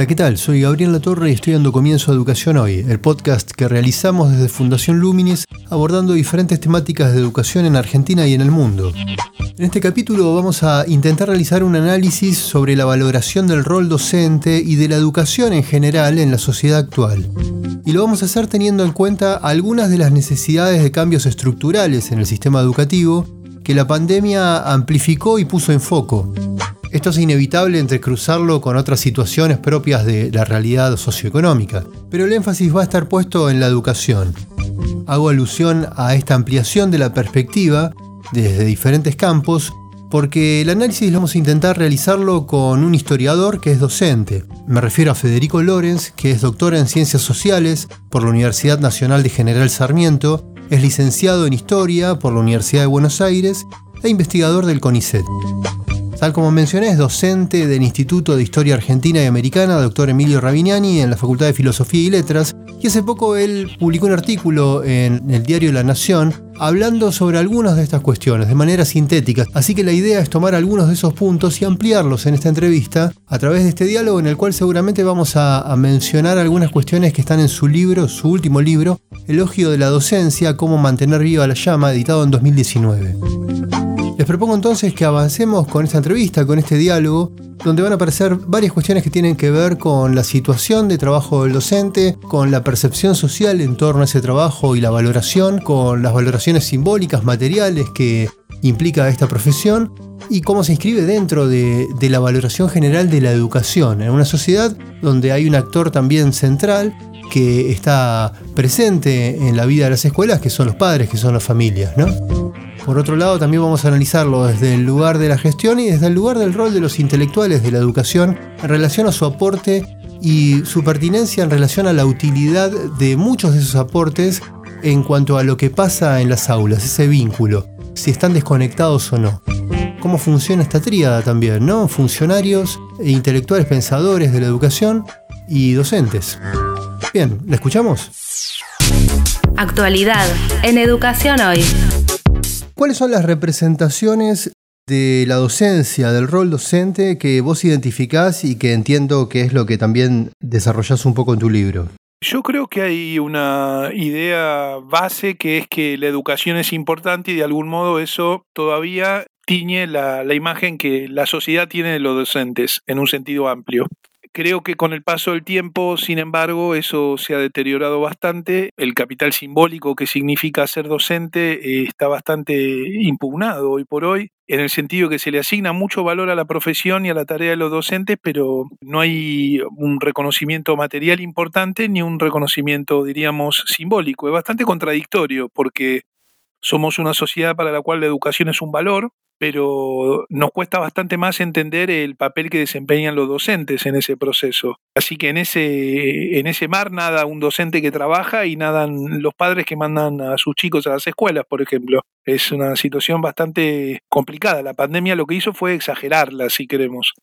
Hola, ¿qué tal? Soy Gabriel Latorre y estoy dando comienzo a Educación Hoy, el podcast que realizamos desde Fundación Luminis abordando diferentes temáticas de educación en Argentina y en el mundo. En este capítulo vamos a intentar realizar un análisis sobre la valoración del rol docente y de la educación en general en la sociedad actual. Y lo vamos a hacer teniendo en cuenta algunas de las necesidades de cambios estructurales en el sistema educativo que la pandemia amplificó y puso en foco. Esto es inevitable entrecruzarlo con otras situaciones propias de la realidad socioeconómica, pero el énfasis va a estar puesto en la educación. Hago alusión a esta ampliación de la perspectiva desde diferentes campos porque el análisis vamos a intentar realizarlo con un historiador que es docente. Me refiero a Federico Lorenz, que es doctor en Ciencias Sociales por la Universidad Nacional de General Sarmiento, es licenciado en Historia por la Universidad de Buenos Aires e investigador del CONICET. Tal como mencioné, es docente del Instituto de Historia Argentina y Americana, doctor Emilio Rabiniani, en la Facultad de Filosofía y Letras, y hace poco él publicó un artículo en el diario La Nación hablando sobre algunas de estas cuestiones de manera sintética. Así que la idea es tomar algunos de esos puntos y ampliarlos en esta entrevista a través de este diálogo en el cual seguramente vamos a, a mencionar algunas cuestiones que están en su libro, su último libro, Elogio de la Docencia, cómo mantener viva la llama, editado en 2019. Les propongo entonces que avancemos con esta entrevista, con este diálogo, donde van a aparecer varias cuestiones que tienen que ver con la situación de trabajo del docente, con la percepción social en torno a ese trabajo y la valoración, con las valoraciones simbólicas, materiales que implica esta profesión y cómo se inscribe dentro de, la valoración general de la educación en una sociedad donde hay un actor también central que está presente en la vida de las escuelas, que son los padres, que son las familias, ¿no? Por otro lado, también vamos a analizarlo desde el lugar de la gestión y desde el lugar del rol de los intelectuales de la educación en relación a su aporte y su pertinencia en relación a la utilidad de muchos de esos aportes en cuanto a lo que pasa en las aulas, ese vínculo, si están desconectados o no. Cómo funciona esta tríada también, ¿no? Funcionarios e intelectuales pensadores de la educación y docentes. Bien, ¿la escuchamos? Actualidad en Educación Hoy. ¿Cuáles son las representaciones de la docencia, del rol docente que vos identificás y que entiendo que es lo que también desarrollás un poco en tu libro? Yo creo que hay una idea base que es que la educación es importante y de algún modo eso todavía tiñe la, la imagen que la sociedad tiene de los docentes en un sentido amplio. Creo que con el paso del tiempo, sin embargo, eso se ha deteriorado bastante. El capital simbólico que significa ser docente eh, está bastante impugnado hoy por hoy, en el sentido que se le asigna mucho valor a la profesión y a la tarea de los docentes, pero no hay un reconocimiento material importante ni un reconocimiento, diríamos, simbólico. Es bastante contradictorio porque somos una sociedad para la cual la educación es un valor, pero nos cuesta bastante más entender el papel que desempeñan los docentes en ese proceso. Así que en ese, en ese mar nada un docente que trabaja y nadan los padres que mandan a sus chicos a las escuelas, por ejemplo. Es una situación bastante complicada. La pandemia lo que hizo fue exagerarla, si queremos,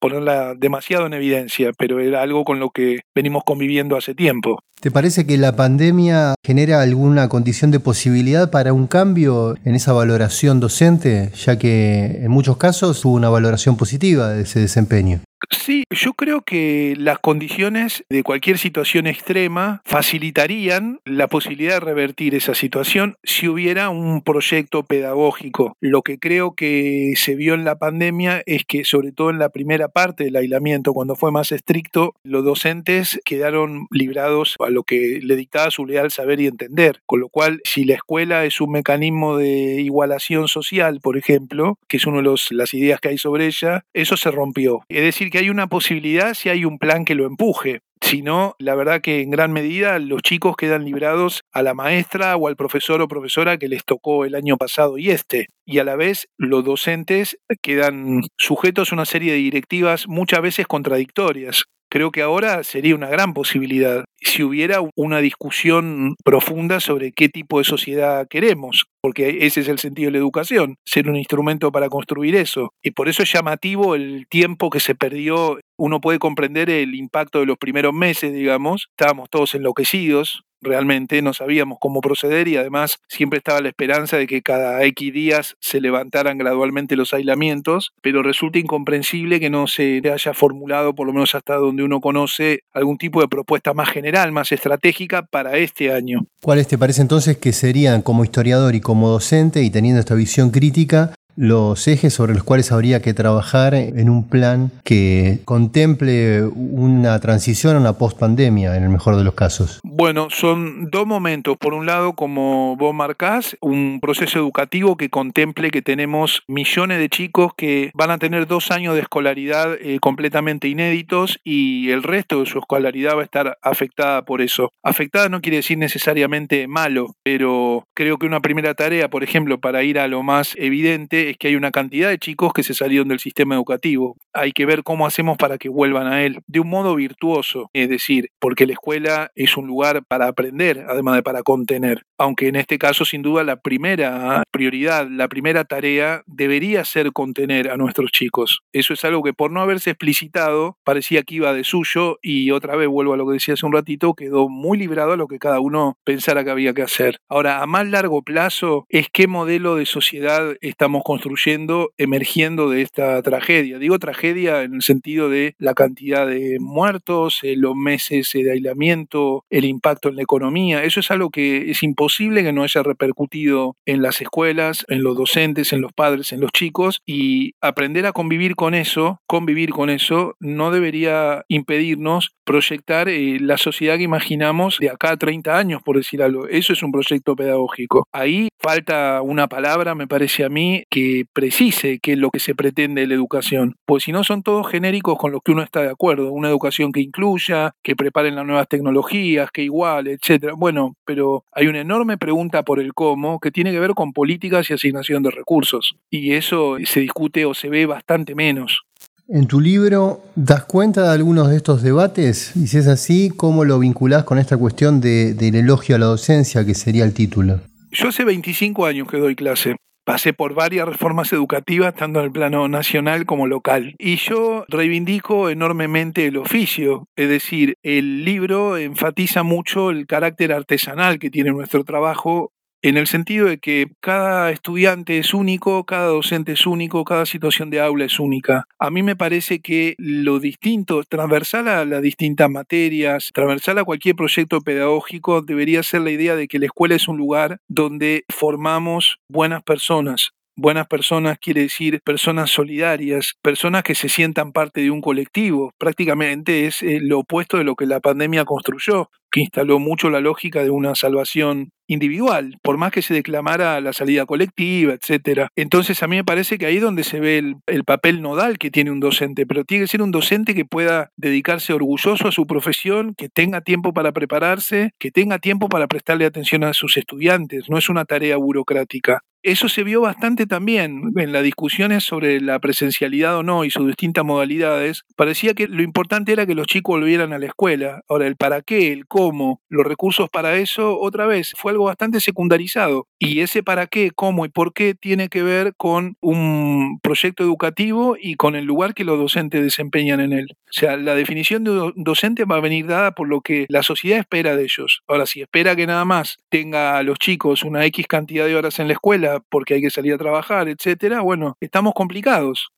ponerla demasiado en evidencia, pero era algo con lo que venimos conviviendo hace tiempo. ¿Te parece que la pandemia genera alguna condición de posibilidad para un cambio en esa valoración docente, ya que en muchos casos hubo una valoración positiva de ese desempeño? Sí, yo creo que las condiciones de cualquier situación extrema facilitarían la posibilidad de revertir esa situación si hubiera un proyecto pedagógico. Lo que creo que se vio en la pandemia es que sobre todo en la primera parte del aislamiento, cuando fue más estricto, los docentes quedaron librados a lo que le dictaba su leal saber y entender. Con lo cual, si la escuela es un mecanismo de igualación social, por ejemplo, que es una de las ideas que hay sobre ella, eso se rompió. Es decir, que hay una posibilidad si hay un plan que lo empuje. sino la verdad que en gran medida los chicos quedan librados a la maestra o al profesor o profesora que les tocó el año pasado y este. Y a la vez los docentes quedan sujetos a una serie de directivas muchas veces contradictorias. Creo que ahora sería una gran posibilidad si hubiera una discusión profunda sobre qué tipo de sociedad queremos, porque ese es el sentido de la educación, ser un instrumento para construir eso. Y por eso es llamativo el tiempo que se perdió. Uno puede comprender el impacto de los primeros meses, digamos, estábamos todos enloquecidos, realmente no sabíamos cómo proceder y además siempre estaba la esperanza de que cada X días se levantaran gradualmente los aislamientos, pero resulta incomprensible que no se haya formulado, por lo menos hasta donde uno conoce, algún tipo de propuesta más general, más estratégica para este año. ¿Cuáles te parece entonces que serían como historiador y como docente y teniendo esta visión crítica los ejes sobre los cuales habría que trabajar en un plan que contemple una transición a una post-pandemia, en el mejor de los casos? Bueno, son dos momentos. Por un lado, como vos marcás, un proceso educativo que contemple que tenemos millones de chicos que van a tener dos años de escolaridad eh, completamente inéditos y el resto de su escolaridad va a estar afectada por eso. Afectada no quiere decir necesariamente malo, pero creo que una primera tarea, por ejemplo, para ir a lo más evidente, es que hay una cantidad de chicos que se salieron del sistema educativo. Hay que ver cómo hacemos para que vuelvan a él de un modo virtuoso, es decir, porque la escuela es un lugar para aprender, además de para contener. Aunque en este caso, sin duda, la primera prioridad, la primera tarea debería ser contener a nuestros chicos. Eso es algo que por no haberse explicitado parecía que iba de suyo y otra vez vuelvo a lo que decía hace un ratito, quedó muy librado a lo que cada uno pensara que había que hacer. Ahora, a más largo plazo, es qué modelo de sociedad estamos construyendo construyendo, emergiendo de esta tragedia. Digo tragedia en el sentido de la cantidad de muertos, eh, los meses de aislamiento, el impacto en la economía. Eso es algo que es imposible que no haya repercutido en las escuelas, en los docentes, en los padres, en los chicos y aprender a convivir con eso, convivir con eso, no debería impedirnos proyectar eh, la sociedad que imaginamos de acá a 30 años, por decir algo. Eso es un proyecto pedagógico. Ahí falta una palabra, me parece a mí, que precise qué es lo que se pretende de la educación, pues si no son todos genéricos con los que uno está de acuerdo, una educación que incluya, que preparen las nuevas tecnologías, que igual, etcétera. Bueno, pero hay una enorme pregunta por el cómo que tiene que ver con políticas y asignación de recursos, y eso se discute o se ve bastante menos. En tu libro, ¿das cuenta de algunos de estos debates? Y si es así, ¿cómo lo vinculás con esta cuestión de, del elogio a la docencia, que sería el título? Yo hace 25 años que doy clase pasé por varias reformas educativas, tanto en el plano nacional como local. Y yo reivindico enormemente el oficio, es decir, el libro enfatiza mucho el carácter artesanal que tiene nuestro trabajo en el sentido de que cada estudiante es único, cada docente es único, cada situación de aula es única. A mí me parece que lo distinto, transversal a las distintas materias, transversal a cualquier proyecto pedagógico, debería ser la idea de que la escuela es un lugar donde formamos buenas personas, Buenas personas quiere decir personas solidarias, personas que se sientan parte de un colectivo. Prácticamente es eh, lo opuesto de lo que la pandemia construyó, que instaló mucho la lógica de una salvación individual, por más que se declamara la salida colectiva, etcétera. Entonces a mí me parece que ahí es donde se ve el, el, papel nodal que tiene un docente, pero tiene que ser un docente que pueda dedicarse orgulloso a su profesión, que tenga tiempo para prepararse, que tenga tiempo para prestarle atención a sus estudiantes, no es una tarea burocrática. Eso se vio bastante también en las discusiones sobre la presencialidad o no y sus distintas modalidades. Parecía que lo importante era que los chicos volvieran a la escuela. Ahora, el para qué, el cómo, los recursos para eso, otra vez, fue algo bastante secundarizado. Y ese para qué, cómo y por qué tiene que ver con un proyecto educativo y con el lugar que los docentes desempeñan en él. O sea, la definición de docente va a venir dada por lo que la sociedad espera de ellos. Ahora, si espera que nada más tenga a los chicos una X cantidad de horas en la escuela porque hay que salir a trabajar, etcétera, bueno, estamos complicados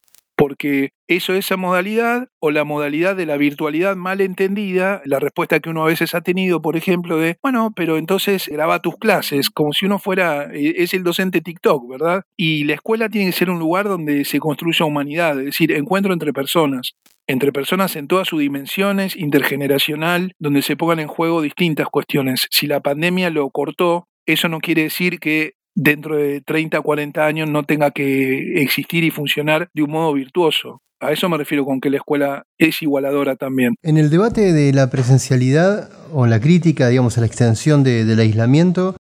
porque eso, esa modalidad o la modalidad de la virtualidad mal entendida, la respuesta que uno a veces ha tenido, por ejemplo, de, bueno, pero entonces graba tus clases, como si uno fuera, eh, es el docente TikTok, ¿verdad? Y la escuela tiene que ser un lugar donde se construya humanidad, es decir, encuentro entre personas entre personas en todas sus dimensiones, intergeneracional, donde se pongan en juego distintas cuestiones. Si la pandemia lo cortó, eso no quiere decir que dentro de 30, 40 años no tenga que existir y funcionar de un modo virtuoso. A eso me refiero con que la escuela es igualadora también. En el debate de la presencialidad o la crítica, digamos, a la extensión del aislamiento,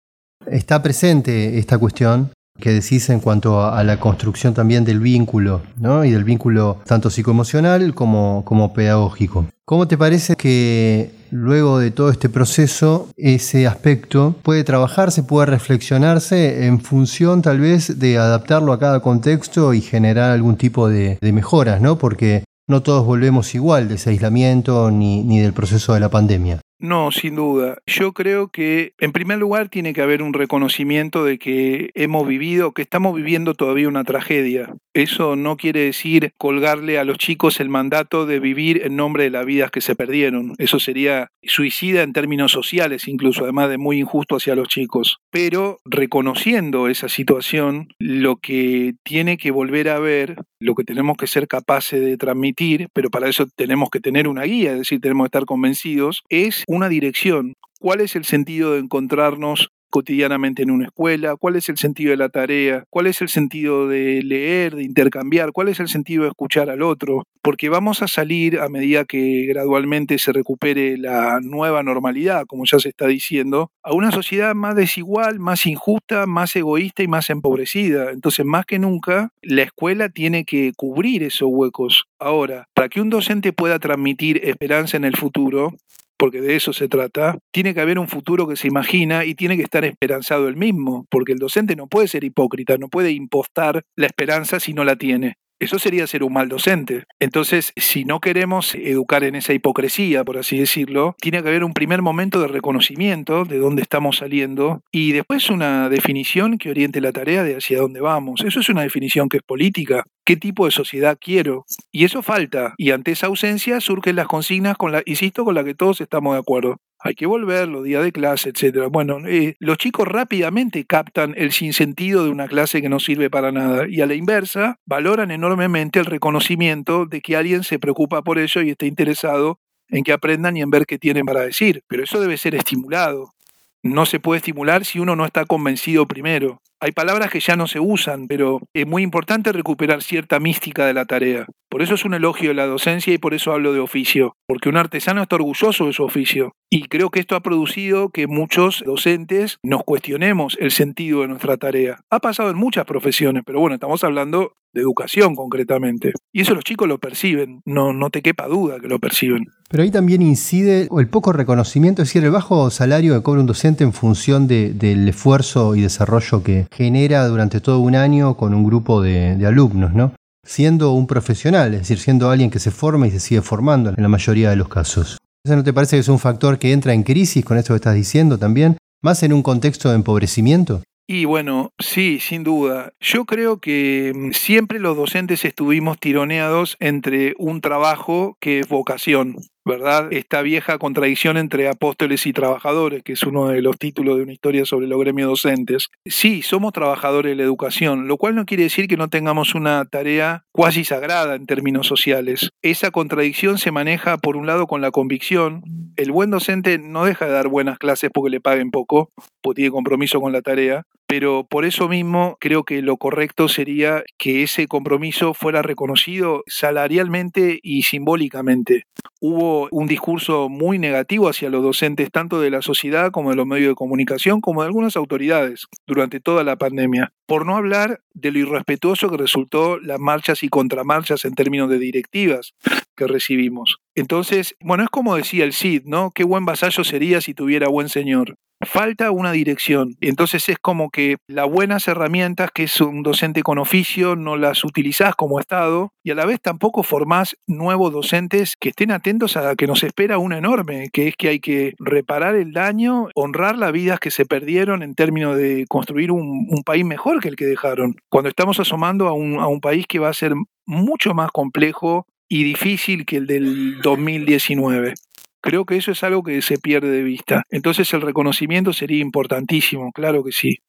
está presente esta cuestión que decís en cuanto a, la construcción también del vínculo, ¿no? Y del vínculo tanto psicoemocional como, como pedagógico. ¿Cómo te parece que luego de todo este proceso ese aspecto puede trabajarse, puede reflexionarse en función tal vez de adaptarlo a cada contexto y generar algún tipo de, mejoras, ¿no? Porque no todos volvemos igual de ese aislamiento ni, ni del proceso de la pandemia. No, sin duda. Yo creo que, en primer lugar, tiene que haber un reconocimiento de que hemos vivido, que estamos viviendo todavía una tragedia. Eso no quiere decir colgarle a los chicos el mandato de vivir en nombre de las vidas que se perdieron. Eso sería suicida en términos sociales, incluso, además de muy injusto hacia los chicos. Pero reconociendo esa situación, lo que tiene que volver a ver, lo que tenemos que ser capaces de transmitir, pero para eso tenemos que tener una guía, es decir, tenemos que estar convencidos, es una dirección. ¿Cuál es el sentido de encontrarnos cotidianamente en una escuela, cuál es el sentido de la tarea, cuál es el sentido de leer, de intercambiar, cuál es el sentido de escuchar al otro, porque vamos a salir a medida que gradualmente se recupere la nueva normalidad, como ya se está diciendo, a una sociedad más desigual, más injusta, más egoísta y más empobrecida. Entonces, más que nunca, la escuela tiene que cubrir esos huecos. Ahora, para que un docente pueda transmitir esperanza en el futuro, porque de eso se trata, tiene que haber un futuro que se imagina y tiene que estar esperanzado el mismo, porque el docente no puede ser hipócrita, no puede impostar la esperanza si no la tiene. Eso sería ser un mal docente. Entonces, si no queremos educar en esa hipocresía, por así decirlo, tiene que haber un primer momento de reconocimiento de dónde estamos saliendo y después una definición que oriente la tarea de hacia dónde vamos. Eso es una definición que es política. ¿Qué tipo de sociedad quiero? Y eso falta. Y ante esa ausencia surgen las consignas, con la, insisto, con las que todos estamos de acuerdo hay que volver, los días de clase, etcétera. Bueno, eh, los chicos rápidamente captan el sinsentido de una clase que no sirve para nada y a la inversa valoran enormemente el reconocimiento de que alguien se preocupa por ello y está interesado en que aprendan y en ver qué tienen para decir. Pero eso debe ser estimulado. No se puede estimular si uno no está convencido primero. Hay palabras que ya no se usan, pero es muy importante recuperar cierta mística de la tarea. Por eso es un elogio de la docencia y por eso hablo de oficio, porque un artesano está orgulloso de su oficio. Y creo que esto ha producido que muchos docentes nos cuestionemos el sentido de nuestra tarea. Ha pasado en muchas profesiones, pero bueno, estamos hablando de educación concretamente. Y eso los chicos lo perciben, no, no te quepa duda que lo perciben. Pero ahí también incide el poco reconocimiento, es decir, el bajo salario que cobra un docente en función del esfuerzo y desarrollo que genera durante todo un año con un grupo de, de alumnos, ¿no? Siendo un profesional, es decir, siendo alguien que se forma y se sigue formando en la mayoría de los casos. ¿Eso no te parece que es un factor que entra en crisis con esto que estás diciendo también? ¿Más en un contexto de empobrecimiento? Y bueno, sí, sin duda. Yo creo que mm, siempre los docentes estuvimos tironeados entre un trabajo que es vocación. ¿verdad? Esta vieja contradicción entre apóstoles y trabajadores, que es uno de los títulos de una historia sobre los gremios docentes. Sí, somos trabajadores de la educación, lo cual no quiere decir que no tengamos una tarea cuasi sagrada en términos sociales. Esa contradicción se maneja, por un lado, con la convicción. El buen docente no deja de dar buenas clases porque le paguen poco, porque tiene compromiso con la tarea, pero por eso mismo creo que lo correcto sería que ese compromiso fuera reconocido salarialmente y simbólicamente. Hubo un discurso muy negativo hacia los docentes, tanto de la sociedad como de los medios de comunicación, como de algunas autoridades durante toda la pandemia. Por no hablar de lo irrespetuoso que resultó las marchas y contramarchas en términos de directivas que recibimos. Entonces, bueno, es como decía el Cid, ¿no? Qué buen vasallo sería si tuviera buen señor falta una dirección. Entonces es como que las buenas herramientas que es un docente con oficio no las utilizás como Estado y a la vez tampoco formás nuevos docentes que estén atentos a que nos espera una enorme, que es que hay que reparar el daño, honrar las vidas que se perdieron en términos de construir un, país mejor que el que dejaron. Cuando estamos asomando a un, a un país que va a ser mucho más complejo y difícil que el del 2019. Creo que eso es algo que se pierde de vista. Entonces el reconocimiento sería importantísimo, claro que sí.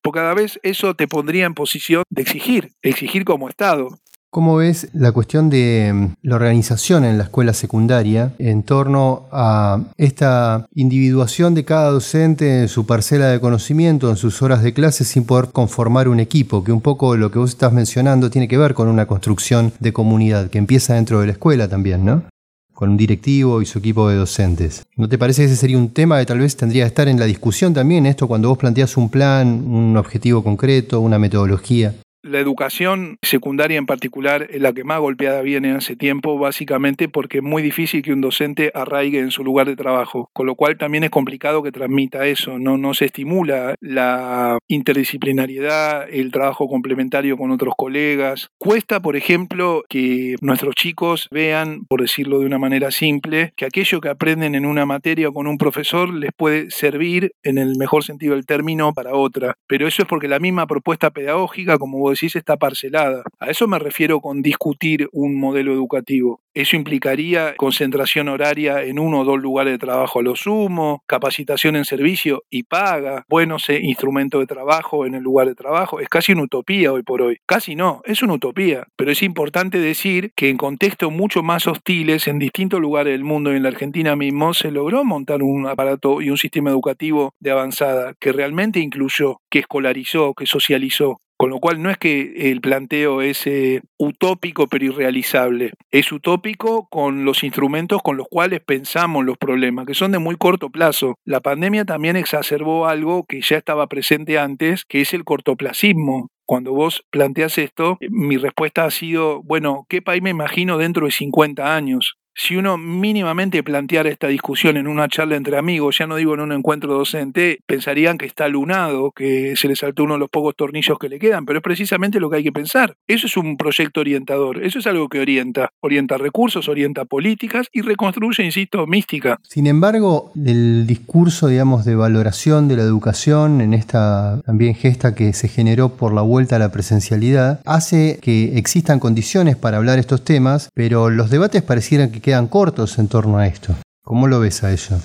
Porque cada vez eso te pondría en posición de exigir, exigir como Estado. ¿Cómo ves la cuestión de mm, la organización en la escuela secundaria en torno a esta individuación de cada docente en su parcela de conocimiento, en sus horas de clase, sin poder conformar un equipo? Que un poco lo que vos estás mencionando tiene que ver con una construcción de comunidad que empieza dentro de la escuela también, ¿no? con un directivo y su equipo de docentes. ¿No te parece que ese sería un tema que tal vez tendría que estar en la discusión también, esto cuando vos planteas un plan, un objetivo concreto, una metodología? La educación secundaria en particular es la que más golpeada viene hace tiempo, básicamente porque es muy difícil que un docente arraigue en su lugar de trabajo, con lo cual también es complicado que transmita eso, no, no se estimula la interdisciplinariedad, el trabajo complementario con otros colegas. Cuesta, por ejemplo, que nuestros chicos vean, por decirlo de una manera simple, que aquello que aprenden en una materia o con un profesor les puede servir, en el mejor sentido del término, para otra. Pero eso es porque la misma propuesta pedagógica, como vos decís, está parcelada. A eso me refiero con discutir un modelo educativo. Eso implicaría concentración horaria en uno o dos lugares de trabajo a lo sumo, capacitación en servicio y paga, buenos eh, instrumentos de trabajo en el lugar de trabajo. Es casi una utopía hoy por hoy. Casi no, es una utopía. Pero es importante decir que en contextos mucho más hostiles en distintos lugares del mundo y en la Argentina mismo se logró montar un aparato y un sistema educativo de avanzada que realmente incluyó, que escolarizó, que socializó. Con lo cual no es que el planteo es eh, utópico pero irrealizable, es utópico con los instrumentos con los cuales pensamos los problemas, que son de muy corto plazo. La pandemia también exacerbó algo que ya estaba presente antes, que es el cortoplacismo cuando vos planteas esto, mi respuesta ha sido, bueno, ¿qué país me imagino dentro de 50 años? Si uno mínimamente planteara esta discusión en una charla entre amigos, ya no digo en un encuentro docente, pensarían que está lunado, que se le saltó uno de los pocos tornillos que le quedan, pero es precisamente lo que hay que pensar. Eso es un proyecto orientador, eso es algo que orienta, orienta recursos, orienta políticas y reconstruye, insisto, mística. Sin embargo, el discurso, digamos, de valoración de la educación en esta también gesta que se generó por la vuelta a la presencialidad, hace que existan condiciones para hablar estos temas, pero los debates parecieran que quedan cortos en torno a esto. ¿Cómo lo ves a eso?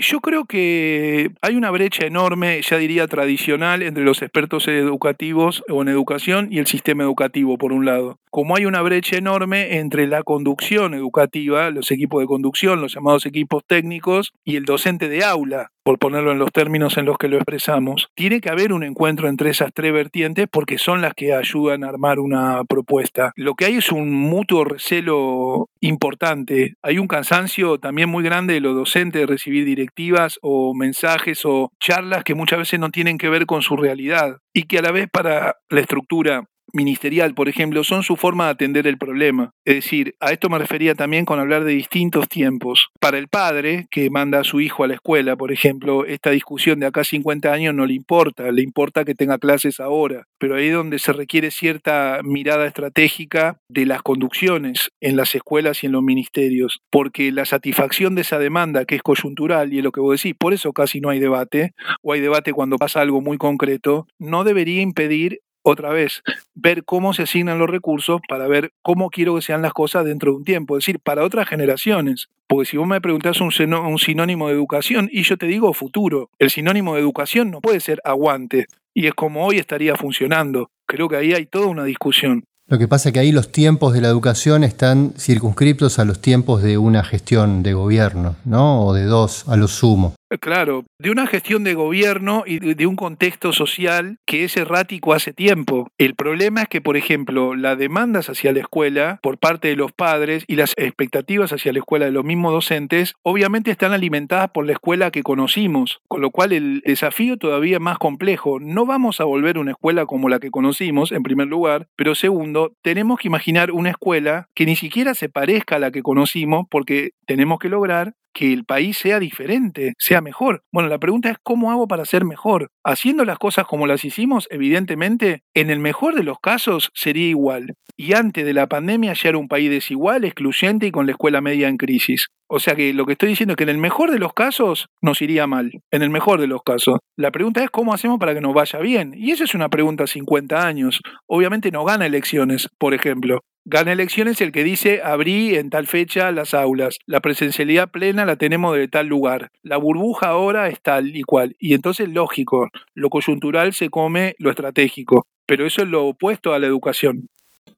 Yo creo que hay una brecha enorme, ya diría tradicional, entre los expertos educativos o en educación y el sistema educativo, por un lado. Como hay una brecha enorme entre la conducción educativa, los equipos de conducción, los llamados equipos técnicos, y el docente de aula, por ponerlo en los términos en los que lo expresamos. Tiene que haber un encuentro entre esas tres vertientes porque son las que ayudan a armar una propuesta. Lo que hay es un mutuo recelo importante. Hay un cansancio también muy grande de los docentes de recibir directivas o mensajes o charlas que muchas veces no tienen que ver con su realidad y que a la vez para la estructura ministerial, por ejemplo, son su forma de atender el problema. Es decir, a esto me refería también con hablar de distintos tiempos. Para el padre que manda a su hijo a la escuela, por ejemplo, esta discusión de acá 50 años no le importa, le importa que tenga clases ahora, pero ahí es donde se requiere cierta mirada estratégica de las conducciones en las escuelas y en los ministerios, porque la satisfacción de esa demanda que es coyuntural y es lo que vos decís, por eso casi no hay debate, o hay debate cuando pasa algo muy concreto, no debería impedir otra vez, ver cómo se asignan los recursos para ver cómo quiero que sean las cosas dentro de un tiempo, es decir, para otras generaciones. Porque si vos me preguntás un, un sinónimo de educación y yo te digo futuro, el sinónimo de educación no puede ser aguante. Y es como hoy estaría funcionando. Creo que ahí hay toda una discusión. Lo que pasa es que ahí los tiempos de la educación están circunscriptos a los tiempos de una gestión de gobierno, ¿no? O de dos a lo sumo. Claro, de una gestión de gobierno y de un contexto social que es errático hace tiempo. El problema es que, por ejemplo, las demandas hacia la escuela por parte de los padres y las expectativas hacia la escuela de los mismos docentes, obviamente están alimentadas por la escuela que conocimos, con lo cual el desafío todavía es más complejo. No vamos a volver a una escuela como la que conocimos, en primer lugar, pero segundo, tenemos que imaginar una escuela que ni siquiera se parezca a la que conocimos porque tenemos que lograr que el país sea diferente, sea mejor. Bueno, la pregunta es cómo hago para ser mejor. Haciendo las cosas como las hicimos, evidentemente, en el mejor de los casos sería igual. Y antes de la pandemia ya era un país desigual, excluyente y con la escuela media en crisis. O sea que lo que estoy diciendo es que en el mejor de los casos nos iría mal, en el mejor de los casos. La pregunta es cómo hacemos para que nos vaya bien. Y eso es una pregunta a 50 años. Obviamente no gana elecciones, por ejemplo. Gana elecciones el que dice abrí en tal fecha las aulas. La presencialidad plena la tenemos de tal lugar. La burbuja ahora es tal y cual. Y entonces, lógico, lo coyuntural se come lo estratégico. Pero eso es lo opuesto a la educación.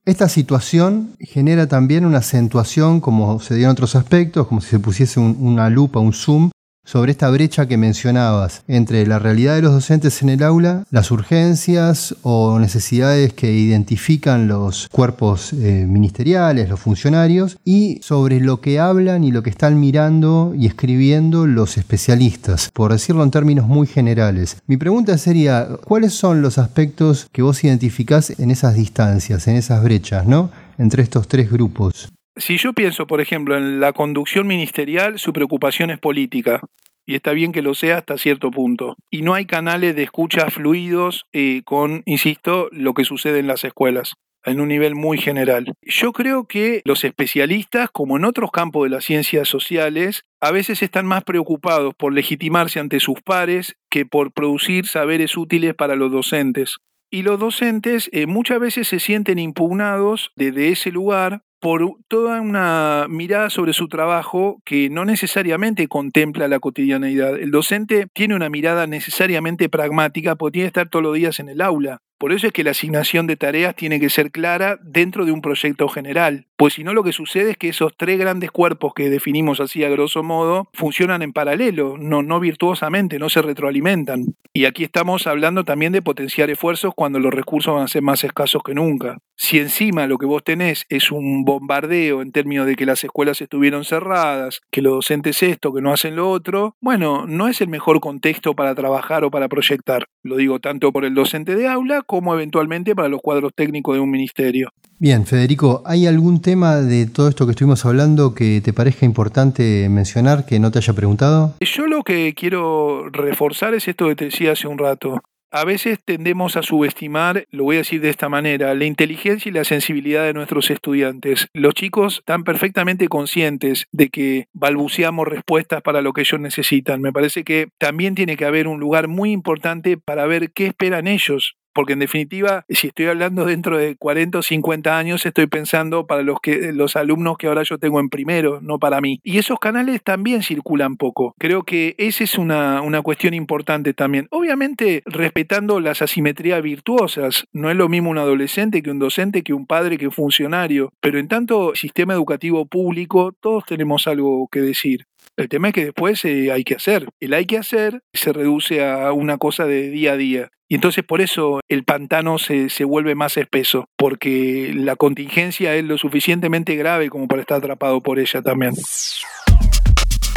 Esta situación genera también una acentuación, como se dio en otros aspectos, como si se pusiese una lupa, un zoom, sobre esta brecha que mencionabas entre la realidad de los docentes en el aula, las urgencias o necesidades que identifican los cuerpos eh, ministeriales, los funcionarios, y sobre lo que hablan y lo que están mirando y escribiendo los especialistas, por decirlo en términos muy generales. Mi pregunta sería, ¿cuáles son los aspectos que vos identificás en esas distancias, en esas brechas, ¿no? entre estos tres grupos? Si yo pienso, por ejemplo, en la conducción ministerial, su preocupación es política. Y está bien que lo sea hasta cierto punto. Y no hay canales de escucha fluidos eh, con, insisto, lo que sucede en las escuelas en un nivel muy general. Yo creo que los especialistas, como en otros campos de las ciencias sociales, a veces están más preocupados por legitimarse ante sus pares que por producir saberes útiles para los docentes. Y los docentes eh, muchas veces se sienten impugnados desde ese lugar por toda una mirada sobre su trabajo que no necesariamente contempla la cotidianeidad. El docente tiene una mirada necesariamente pragmática porque tiene que estar todos los días en el aula. Por eso es que la asignación de tareas tiene que ser clara dentro de un proyecto general, pues si no lo que sucede es que esos tres grandes cuerpos que definimos así a grosso modo funcionan en paralelo, no, no virtuosamente, no se retroalimentan. Y aquí estamos hablando también de potenciar esfuerzos cuando los recursos van a ser más escasos que nunca. Si encima lo que vos tenés es un bombardeo en términos de que las escuelas estuvieron cerradas, que los docentes esto, que no hacen lo otro, bueno, no es el mejor contexto para trabajar o para proyectar. Lo digo tanto por el docente de aula como eventualmente para los cuadros técnicos de un ministerio. Bien, Federico, ¿hay algún tema de todo esto que estuvimos hablando que te parezca importante mencionar que no te haya preguntado? Yo lo que quiero reforzar es esto que te decía hace un rato. A veces tendemos a subestimar, lo voy a decir de esta manera, la inteligencia y la sensibilidad de nuestros estudiantes. Los chicos están perfectamente conscientes de que balbuceamos respuestas para lo que ellos necesitan. Me parece que también tiene que haber un lugar muy importante para ver qué esperan ellos porque en definitiva, si estoy hablando dentro de 40 o 50 años, estoy pensando para los, que, los alumnos que ahora yo tengo en primero, no para mí. Y esos canales también circulan poco. Creo que esa es una, una cuestión importante también. Obviamente, respetando las asimetrías virtuosas, no es lo mismo un adolescente que un docente, que un padre, que un funcionario, pero en tanto sistema educativo público, todos tenemos algo que decir. El tema es que después eh, hay que hacer. El hay que hacer se reduce a una cosa de día a día. Y entonces por eso el pantano se, se, vuelve más espeso, porque la contingencia es lo suficientemente grave como para estar atrapado por ella también.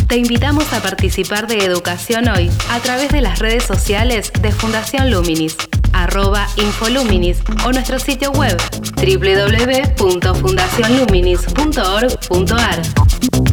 Te invitamos a participar de Educación Hoy a través de las redes sociales de Fundación Luminis, arroba Infoluminis o nuestro sitio web www.fundacionluminis.org.ar.